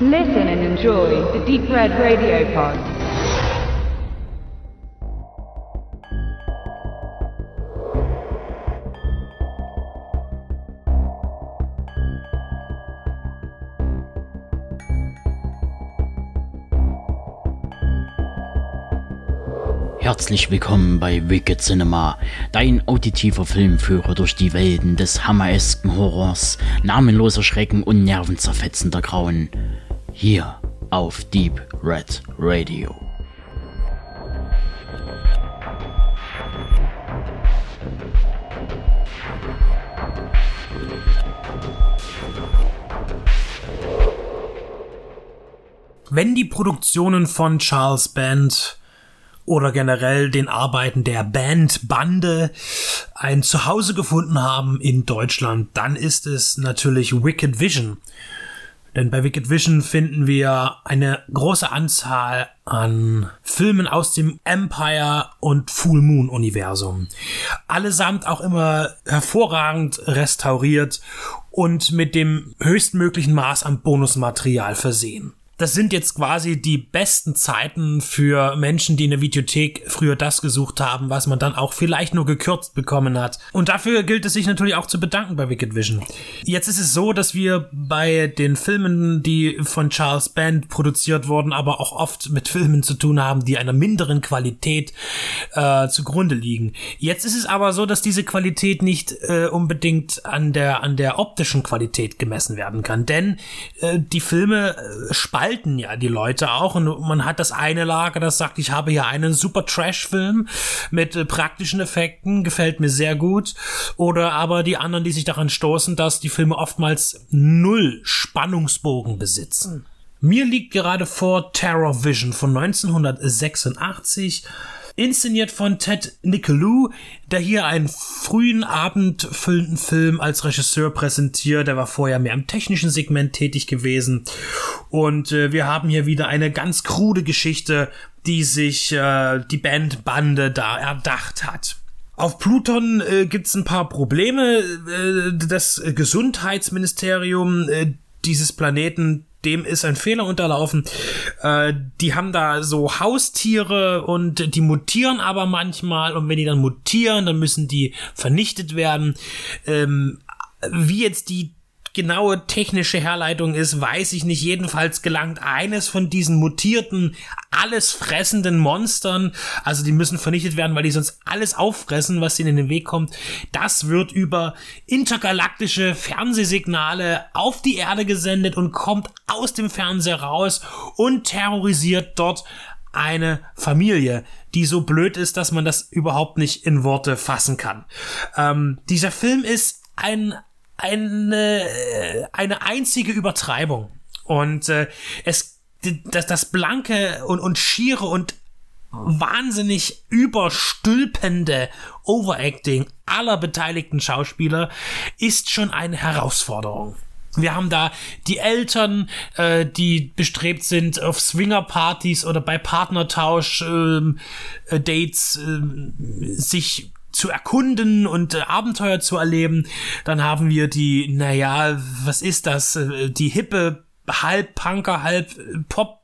Listen and enjoy the Deep Red Radio Pod. Herzlich willkommen bei Wicked Cinema, dein auditiver Filmführer durch die Welten des hammeresken Horrors, namenloser Schrecken und nervenzerfetzender Grauen. Hier auf Deep Red Radio. Wenn die Produktionen von Charles Band oder generell den Arbeiten der Band Bande ein Zuhause gefunden haben in Deutschland, dann ist es natürlich Wicked Vision. Denn bei Wicked Vision finden wir eine große Anzahl an Filmen aus dem Empire und Full Moon Universum. Allesamt auch immer hervorragend restauriert und mit dem höchstmöglichen Maß an Bonusmaterial versehen das sind jetzt quasi die besten Zeiten für Menschen, die in der Videothek früher das gesucht haben, was man dann auch vielleicht nur gekürzt bekommen hat. Und dafür gilt es sich natürlich auch zu bedanken bei Wicked Vision. Jetzt ist es so, dass wir bei den Filmen, die von Charles Band produziert wurden, aber auch oft mit Filmen zu tun haben, die einer minderen Qualität äh, zugrunde liegen. Jetzt ist es aber so, dass diese Qualität nicht äh, unbedingt an der an der optischen Qualität gemessen werden kann, denn äh, die Filme äh, spalten ja die Leute auch und man hat das eine Lager, das sagt, ich habe hier einen super Trash-Film mit äh, praktischen Effekten, gefällt mir sehr gut. Oder aber die anderen, die sich daran stoßen, dass die Filme oftmals null Spannungsbogen besitzen. Mir liegt gerade vor Terror Vision von 1986 Inszeniert von Ted Nicolou, der hier einen frühen abendfüllenden Film als Regisseur präsentiert. Er war vorher mehr im technischen Segment tätig gewesen. Und äh, wir haben hier wieder eine ganz krude Geschichte, die sich äh, die Bandbande da erdacht hat. Auf Pluton äh, gibt's ein paar Probleme. Äh, das Gesundheitsministerium äh, dieses Planeten dem ist ein Fehler unterlaufen. Äh, die haben da so Haustiere und die mutieren aber manchmal und wenn die dann mutieren, dann müssen die vernichtet werden. Ähm, wie jetzt die genaue technische Herleitung ist, weiß ich nicht. Jedenfalls gelangt eines von diesen mutierten, alles fressenden Monstern, also die müssen vernichtet werden, weil die sonst alles auffressen, was ihnen in den Weg kommt. Das wird über intergalaktische Fernsehsignale auf die Erde gesendet und kommt aus dem Fernseher raus und terrorisiert dort eine Familie, die so blöd ist, dass man das überhaupt nicht in Worte fassen kann. Ähm, dieser Film ist ein eine, eine einzige Übertreibung. Und äh, es das, das blanke und, und schiere und wahnsinnig überstülpende Overacting aller beteiligten Schauspieler ist schon eine Herausforderung. Wir haben da die Eltern, äh, die bestrebt sind auf Swingerpartys oder bei Partnertausch ähm, äh, äh, sich zu erkunden und äh, Abenteuer zu erleben. Dann haben wir die, naja, was ist das? Äh, die hippe, halb Punker, halb Pop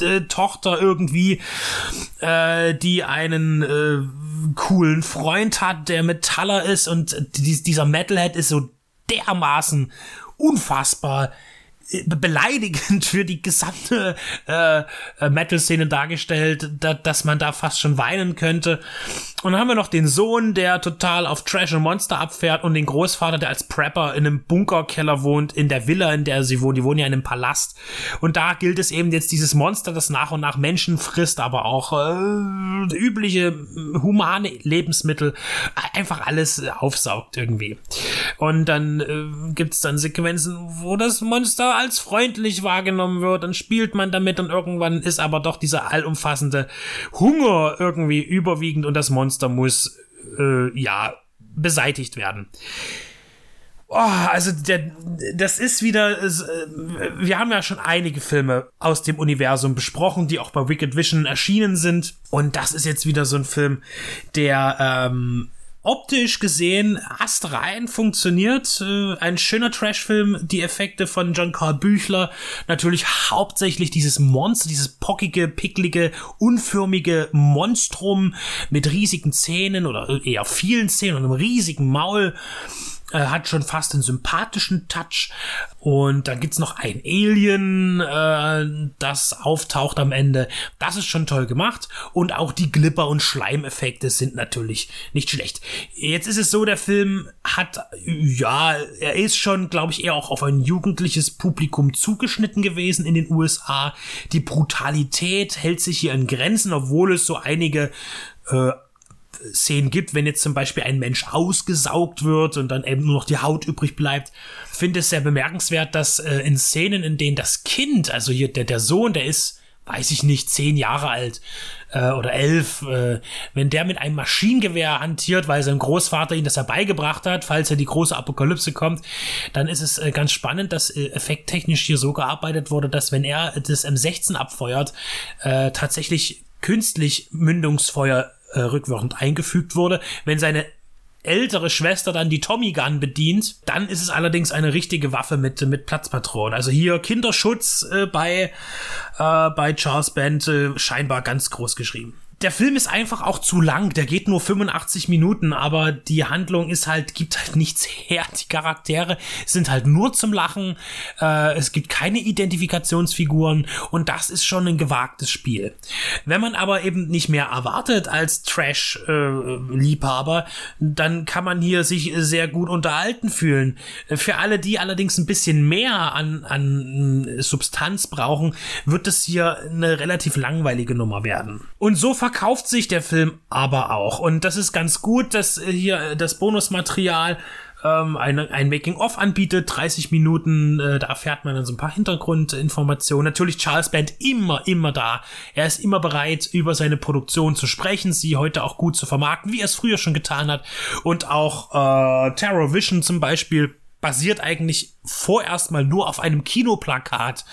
äh, Tochter irgendwie, äh, die einen äh, coolen Freund hat, der Metaller ist und die, dieser Metalhead ist so dermaßen unfassbar beleidigend für die gesamte äh, äh, Metal-Szene dargestellt, da, dass man da fast schon weinen könnte. Und dann haben wir noch den Sohn, der total auf Trash und Monster abfährt und den Großvater, der als Prepper in einem Bunkerkeller wohnt, in der Villa, in der sie wohnen. Die wohnen ja in einem Palast. Und da gilt es eben jetzt dieses Monster, das nach und nach Menschen frisst, aber auch äh, übliche humane Lebensmittel, einfach alles aufsaugt irgendwie. Und dann äh, gibt's dann Sequenzen, wo das Monster als freundlich wahrgenommen wird, dann spielt man damit und irgendwann ist aber doch dieser allumfassende Hunger irgendwie überwiegend und das Monster muss äh, ja beseitigt werden. Oh, also der, das ist wieder, äh, wir haben ja schon einige Filme aus dem Universum besprochen, die auch bei Wicked Vision erschienen sind. Und das ist jetzt wieder so ein Film, der ähm, optisch gesehen astrein funktioniert. Äh, ein schöner Trashfilm. Die Effekte von John Carl Büchler. Natürlich hauptsächlich dieses Monster, dieses pockige, picklige, unförmige Monstrum mit riesigen Zähnen oder eher vielen Zähnen und einem riesigen Maul äh, hat schon fast einen sympathischen Touch. Und dann gibt's noch ein Alien, äh, das auftaucht am Ende. Das ist schon toll gemacht. Und auch die Glipper- und Schleimeffekte sind natürlich nicht schlecht. Jetzt ist es so, der Film hat, ja, er ist schon, glaube ich, eher auch auf ein jugendliches Publikum zugeschnitten gewesen in den USA. Die Brutalität hält sich hier in Grenzen, obwohl es so einige äh, Szenen gibt, wenn jetzt zum Beispiel ein Mensch ausgesaugt wird und dann eben nur noch die Haut übrig bleibt. Finde es sehr bemerkenswert, dass äh, in Szenen, in denen das Kind, also hier der, der Sohn, der ist, weiß ich nicht, zehn Jahre alt äh, oder elf, äh, wenn der mit einem Maschinengewehr hantiert, weil sein Großvater ihn das herbeigebracht hat, falls ja die große Apokalypse kommt, dann ist es äh, ganz spannend, dass äh, effekttechnisch hier so gearbeitet wurde, dass wenn er das M16 abfeuert, äh, tatsächlich künstlich Mündungsfeuer äh, rückwirkend eingefügt wurde. Wenn seine ältere Schwester dann die Tommy Gun bedient, dann ist es allerdings eine richtige Waffe mit mit Platzpatronen. Also hier Kinderschutz äh, bei äh, bei Charles Band äh, scheinbar ganz groß geschrieben der Film ist einfach auch zu lang. Der geht nur 85 Minuten, aber die Handlung ist halt, gibt halt nichts her. Die Charaktere sind halt nur zum Lachen. Äh, es gibt keine Identifikationsfiguren und das ist schon ein gewagtes Spiel. Wenn man aber eben nicht mehr erwartet als Trash-Liebhaber, dann kann man hier sich sehr gut unterhalten fühlen. Für alle, die allerdings ein bisschen mehr an, an Substanz brauchen, wird es hier eine relativ langweilige Nummer werden. Und so verkauft sich der Film aber auch. Und das ist ganz gut, dass hier das Bonusmaterial ähm, ein, ein Making-of anbietet, 30 Minuten, äh, da erfährt man dann so ein paar Hintergrundinformationen. Natürlich Charles Band immer, immer da. Er ist immer bereit, über seine Produktion zu sprechen, sie heute auch gut zu vermarkten, wie er es früher schon getan hat. Und auch äh, Terror Vision zum Beispiel basiert eigentlich vorerst mal nur auf einem Kinoplakat.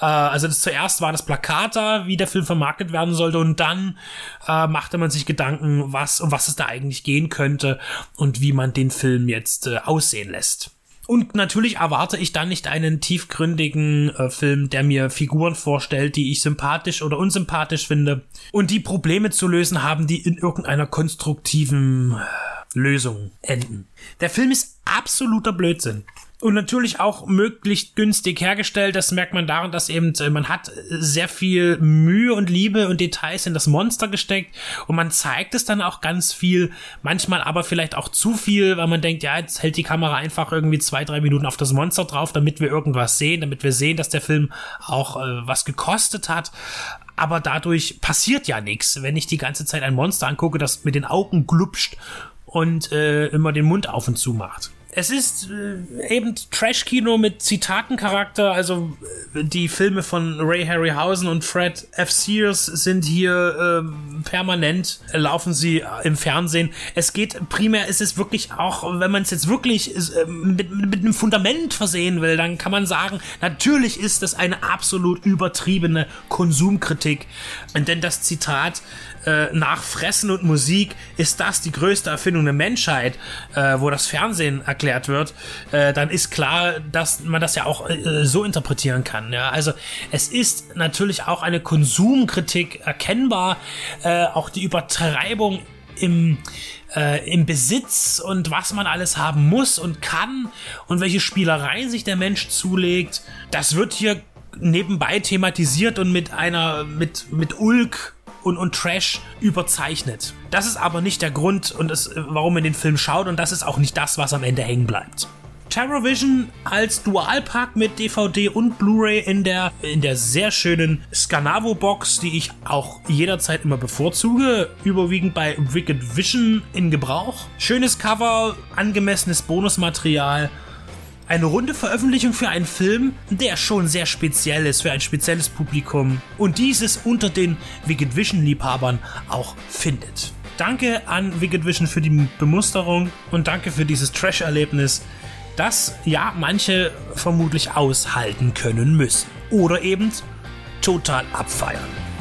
Äh, also das zuerst war das Plakat da, wie der Film vermarktet werden sollte, und dann äh, machte man sich Gedanken, was um was es da eigentlich gehen könnte und wie man den Film jetzt äh, aussehen lässt. Und natürlich erwarte ich dann nicht einen tiefgründigen äh, Film, der mir Figuren vorstellt, die ich sympathisch oder unsympathisch finde und die Probleme zu lösen haben, die in irgendeiner konstruktiven Lösung enden. Der Film ist absoluter Blödsinn. Und natürlich auch möglichst günstig hergestellt. Das merkt man daran, dass eben äh, man hat sehr viel Mühe und Liebe und Details in das Monster gesteckt und man zeigt es dann auch ganz viel. Manchmal aber vielleicht auch zu viel, weil man denkt, ja, jetzt hält die Kamera einfach irgendwie zwei, drei Minuten auf das Monster drauf, damit wir irgendwas sehen, damit wir sehen, dass der Film auch äh, was gekostet hat aber dadurch passiert ja nichts, wenn ich die ganze Zeit ein Monster angucke, das mit den Augen glupscht und äh, immer den Mund auf und zu macht es ist äh, eben Trash-Kino mit Zitatencharakter. Also äh, die Filme von Ray Harryhausen und Fred F. Sears sind hier äh, permanent, äh, laufen sie im Fernsehen. Es geht primär, ist es wirklich auch, wenn man es jetzt wirklich äh, mit, mit einem Fundament versehen will, dann kann man sagen, natürlich ist das eine absolut übertriebene Konsumkritik. Denn das Zitat äh, nach Fressen und Musik ist das die größte Erfindung der Menschheit, äh, wo das Fernsehen erklärt wird, äh, dann ist klar, dass man das ja auch äh, so interpretieren kann. Ja? Also es ist natürlich auch eine Konsumkritik erkennbar, äh, auch die Übertreibung im äh, im Besitz und was man alles haben muss und kann und welche Spielereien sich der Mensch zulegt, das wird hier nebenbei thematisiert und mit einer mit mit Ulk und, und Trash überzeichnet. Das ist aber nicht der Grund, und das, warum man den Film schaut, und das ist auch nicht das, was am Ende hängen bleibt. Terrorvision als Dualpack mit DVD und Blu-ray in der, in der sehr schönen Scanavo-Box, die ich auch jederzeit immer bevorzuge, überwiegend bei Wicked Vision in Gebrauch. Schönes Cover, angemessenes Bonusmaterial eine runde Veröffentlichung für einen Film, der schon sehr speziell ist, für ein spezielles Publikum und dieses unter den Wicked Vision Liebhabern auch findet. Danke an Wicked Vision für die Bemusterung und danke für dieses Trash-Erlebnis, das ja manche vermutlich aushalten können müssen. Oder eben total abfeiern.